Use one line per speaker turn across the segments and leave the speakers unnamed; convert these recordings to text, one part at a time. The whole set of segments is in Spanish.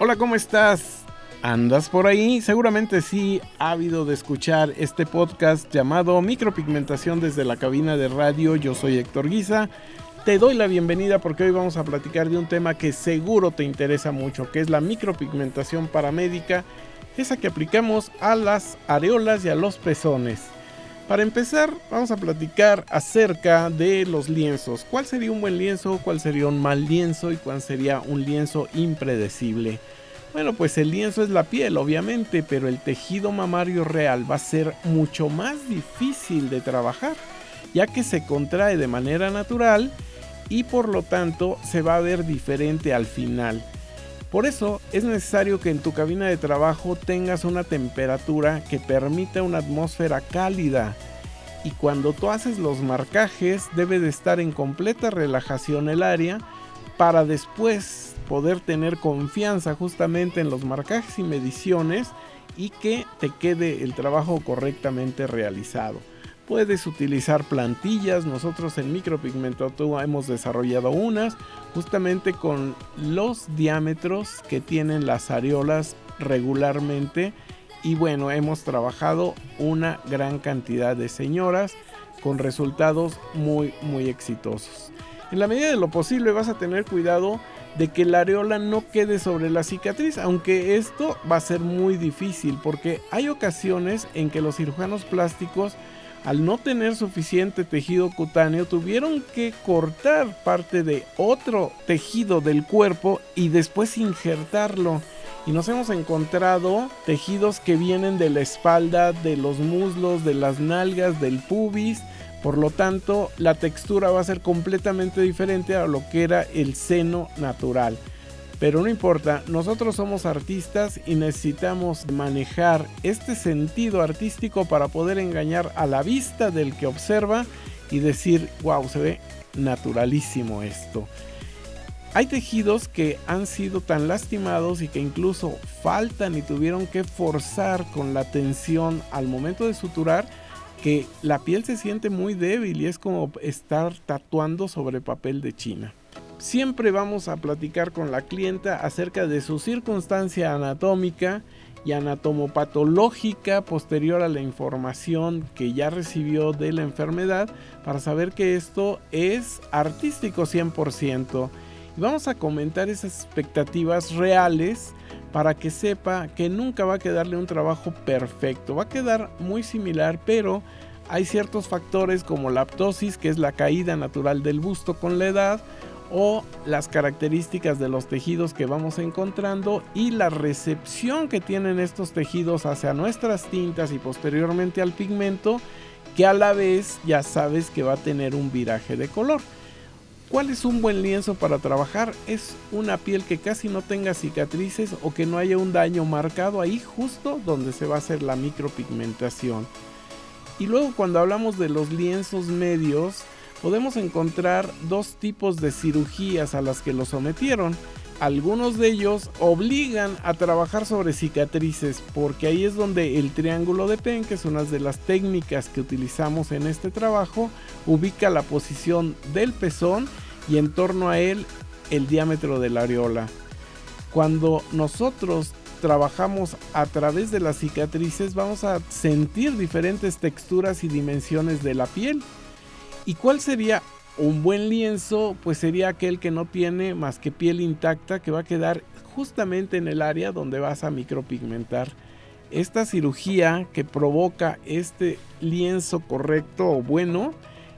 Hola, ¿cómo estás? ¿Andas por ahí? Seguramente sí habido de escuchar este podcast llamado Micropigmentación desde la cabina de radio. Yo soy Héctor Guisa. Te doy la bienvenida porque hoy vamos a platicar de un tema que seguro te interesa mucho, que es la micropigmentación paramédica, esa que aplicamos a las areolas y a los pezones. Para empezar, vamos a platicar acerca de los lienzos. ¿Cuál sería un buen lienzo? ¿Cuál sería un mal lienzo? ¿Y cuál sería un lienzo impredecible? Bueno, pues el lienzo es la piel, obviamente, pero el tejido mamario real va a ser mucho más difícil de trabajar, ya que se contrae de manera natural y por lo tanto se va a ver diferente al final. Por eso es necesario que en tu cabina de trabajo tengas una temperatura que permita una atmósfera cálida. Y cuando tú haces los marcajes debe de estar en completa relajación el área para después poder tener confianza justamente en los marcajes y mediciones y que te quede el trabajo correctamente realizado. Puedes utilizar plantillas, nosotros en Micropigmentatua hemos desarrollado unas justamente con los diámetros que tienen las areolas regularmente y bueno, hemos trabajado una gran cantidad de señoras con resultados muy muy exitosos. En la medida de lo posible vas a tener cuidado de que la areola no quede sobre la cicatriz, aunque esto va a ser muy difícil porque hay ocasiones en que los cirujanos plásticos al no tener suficiente tejido cutáneo, tuvieron que cortar parte de otro tejido del cuerpo y después injertarlo. Y nos hemos encontrado tejidos que vienen de la espalda, de los muslos, de las nalgas, del pubis. Por lo tanto, la textura va a ser completamente diferente a lo que era el seno natural. Pero no importa, nosotros somos artistas y necesitamos manejar este sentido artístico para poder engañar a la vista del que observa y decir, wow, se ve naturalísimo esto. Hay tejidos que han sido tan lastimados y que incluso faltan y tuvieron que forzar con la tensión al momento de suturar que la piel se siente muy débil y es como estar tatuando sobre papel de china. Siempre vamos a platicar con la clienta acerca de su circunstancia anatómica y anatomopatológica posterior a la información que ya recibió de la enfermedad para saber que esto es artístico 100%. Y vamos a comentar esas expectativas reales para que sepa que nunca va a quedarle un trabajo perfecto. Va a quedar muy similar, pero hay ciertos factores como la aptosis, que es la caída natural del busto con la edad, o las características de los tejidos que vamos encontrando y la recepción que tienen estos tejidos hacia nuestras tintas y posteriormente al pigmento que a la vez ya sabes que va a tener un viraje de color. ¿Cuál es un buen lienzo para trabajar? Es una piel que casi no tenga cicatrices o que no haya un daño marcado ahí justo donde se va a hacer la micropigmentación. Y luego cuando hablamos de los lienzos medios, podemos encontrar dos tipos de cirugías a las que lo sometieron. Algunos de ellos obligan a trabajar sobre cicatrices porque ahí es donde el triángulo de Penn, que es una de las técnicas que utilizamos en este trabajo, ubica la posición del pezón y en torno a él el diámetro de la areola. Cuando nosotros trabajamos a través de las cicatrices vamos a sentir diferentes texturas y dimensiones de la piel ¿Y cuál sería un buen lienzo? Pues sería aquel que no tiene más que piel intacta, que va a quedar justamente en el área donde vas a micropigmentar. Esta cirugía que provoca este lienzo correcto o bueno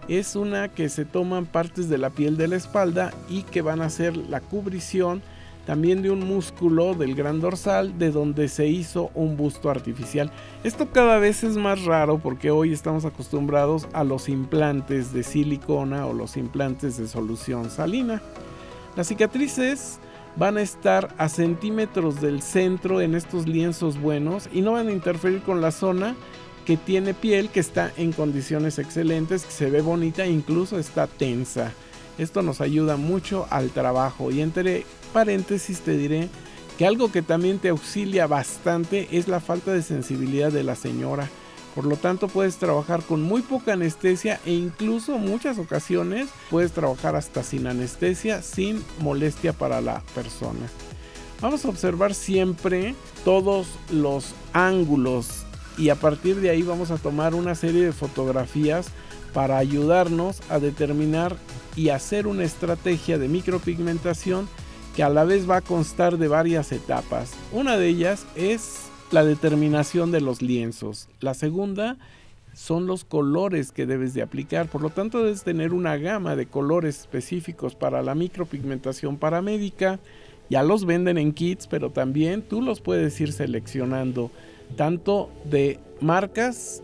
es una que se toman partes de la piel de la espalda y que van a hacer la cubrición también de un músculo del gran dorsal de donde se hizo un busto artificial. Esto cada vez es más raro porque hoy estamos acostumbrados a los implantes de silicona o los implantes de solución salina. Las cicatrices van a estar a centímetros del centro en estos lienzos buenos y no van a interferir con la zona que tiene piel que está en condiciones excelentes, que se ve bonita e incluso está tensa. Esto nos ayuda mucho al trabajo y entre paréntesis te diré que algo que también te auxilia bastante es la falta de sensibilidad de la señora. Por lo tanto puedes trabajar con muy poca anestesia e incluso muchas ocasiones puedes trabajar hasta sin anestesia, sin molestia para la persona. Vamos a observar siempre todos los ángulos y a partir de ahí vamos a tomar una serie de fotografías para ayudarnos a determinar y hacer una estrategia de micropigmentación que a la vez va a constar de varias etapas. Una de ellas es la determinación de los lienzos. La segunda son los colores que debes de aplicar. Por lo tanto, debes tener una gama de colores específicos para la micropigmentación paramédica. Ya los venden en kits, pero también tú los puedes ir seleccionando tanto de marcas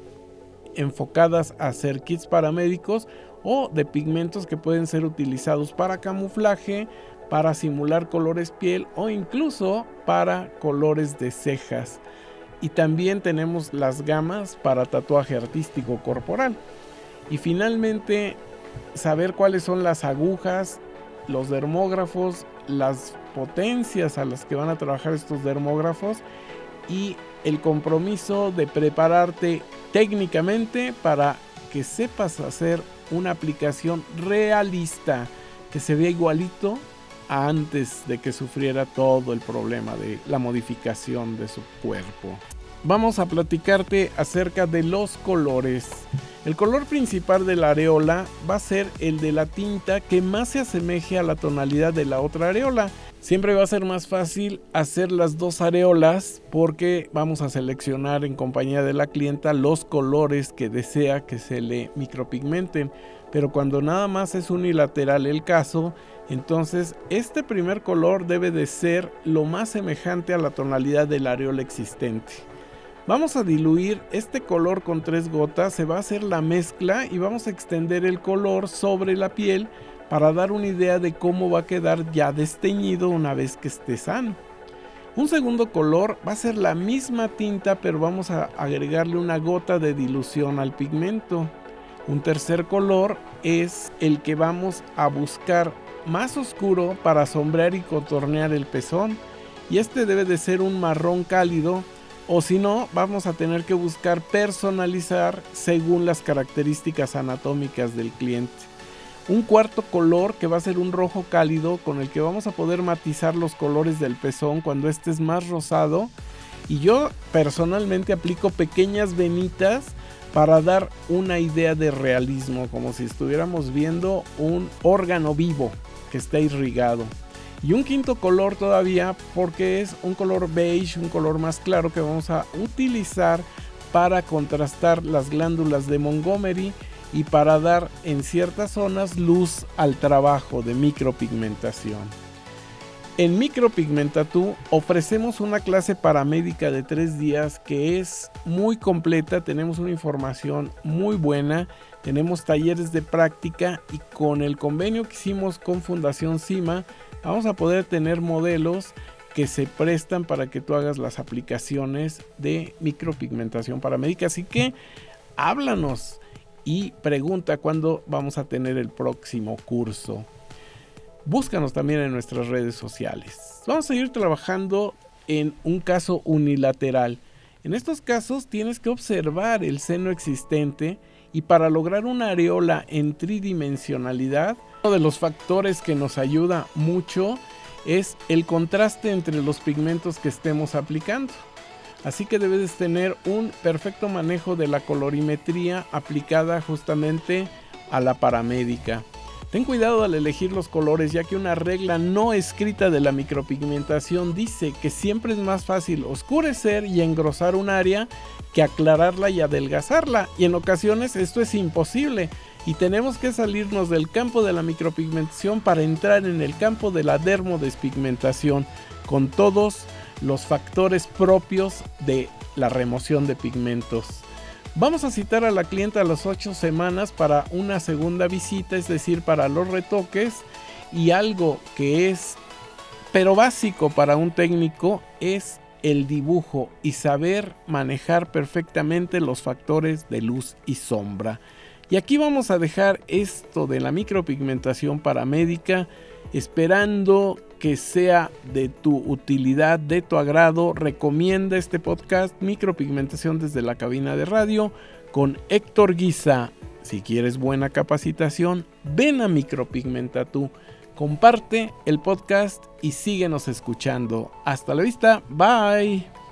enfocadas a hacer kits paramédicos o de pigmentos que pueden ser utilizados para camuflaje, para simular colores piel o incluso para colores de cejas. Y también tenemos las gamas para tatuaje artístico corporal. Y finalmente saber cuáles son las agujas, los dermógrafos, las potencias a las que van a trabajar estos dermógrafos y el compromiso de prepararte técnicamente para que sepas hacer una aplicación realista que se vea igualito antes de que sufriera todo el problema de la modificación de su cuerpo. Vamos a platicarte acerca de los colores. El color principal de la areola va a ser el de la tinta que más se asemeje a la tonalidad de la otra areola. Siempre va a ser más fácil hacer las dos areolas porque vamos a seleccionar en compañía de la clienta los colores que desea que se le micropigmenten. Pero cuando nada más es unilateral el caso, entonces este primer color debe de ser lo más semejante a la tonalidad del areola existente. Vamos a diluir este color con tres gotas, se va a hacer la mezcla y vamos a extender el color sobre la piel para dar una idea de cómo va a quedar ya desteñido una vez que esté sano. Un segundo color va a ser la misma tinta pero vamos a agregarle una gota de dilución al pigmento. Un tercer color es el que vamos a buscar más oscuro para sombrear y contornear el pezón y este debe de ser un marrón cálido o si no vamos a tener que buscar personalizar según las características anatómicas del cliente un cuarto color que va a ser un rojo cálido con el que vamos a poder matizar los colores del pezón cuando este es más rosado. Y yo personalmente aplico pequeñas venitas para dar una idea de realismo, como si estuviéramos viendo un órgano vivo que está irrigado. Y un quinto color todavía porque es un color beige, un color más claro que vamos a utilizar para contrastar las glándulas de Montgomery y para dar en ciertas zonas luz al trabajo de micropigmentación. En Micropigmentatú ofrecemos una clase paramédica de tres días que es muy completa, tenemos una información muy buena, tenemos talleres de práctica y con el convenio que hicimos con Fundación CIMA vamos a poder tener modelos que se prestan para que tú hagas las aplicaciones de micropigmentación paramédica. Así que háblanos y pregunta cuándo vamos a tener el próximo curso. Búscanos también en nuestras redes sociales. Vamos a ir trabajando en un caso unilateral. En estos casos tienes que observar el seno existente y para lograr una areola en tridimensionalidad, uno de los factores que nos ayuda mucho es el contraste entre los pigmentos que estemos aplicando. Así que debes tener un perfecto manejo de la colorimetría aplicada justamente a la paramédica. Ten cuidado al elegir los colores ya que una regla no escrita de la micropigmentación dice que siempre es más fácil oscurecer y engrosar un área que aclararla y adelgazarla y en ocasiones esto es imposible y tenemos que salirnos del campo de la micropigmentación para entrar en el campo de la dermodespigmentación con todos los factores propios de la remoción de pigmentos. Vamos a citar a la clienta a las 8 semanas para una segunda visita, es decir, para los retoques y algo que es pero básico para un técnico es el dibujo y saber manejar perfectamente los factores de luz y sombra. Y aquí vamos a dejar esto de la micropigmentación paramédica esperando que sea de tu utilidad, de tu agrado. Recomienda este podcast Micropigmentación desde la cabina de radio con Héctor Guisa. Si quieres buena capacitación, ven a Micropigmenta tú. comparte el podcast y síguenos escuchando. Hasta la vista, bye.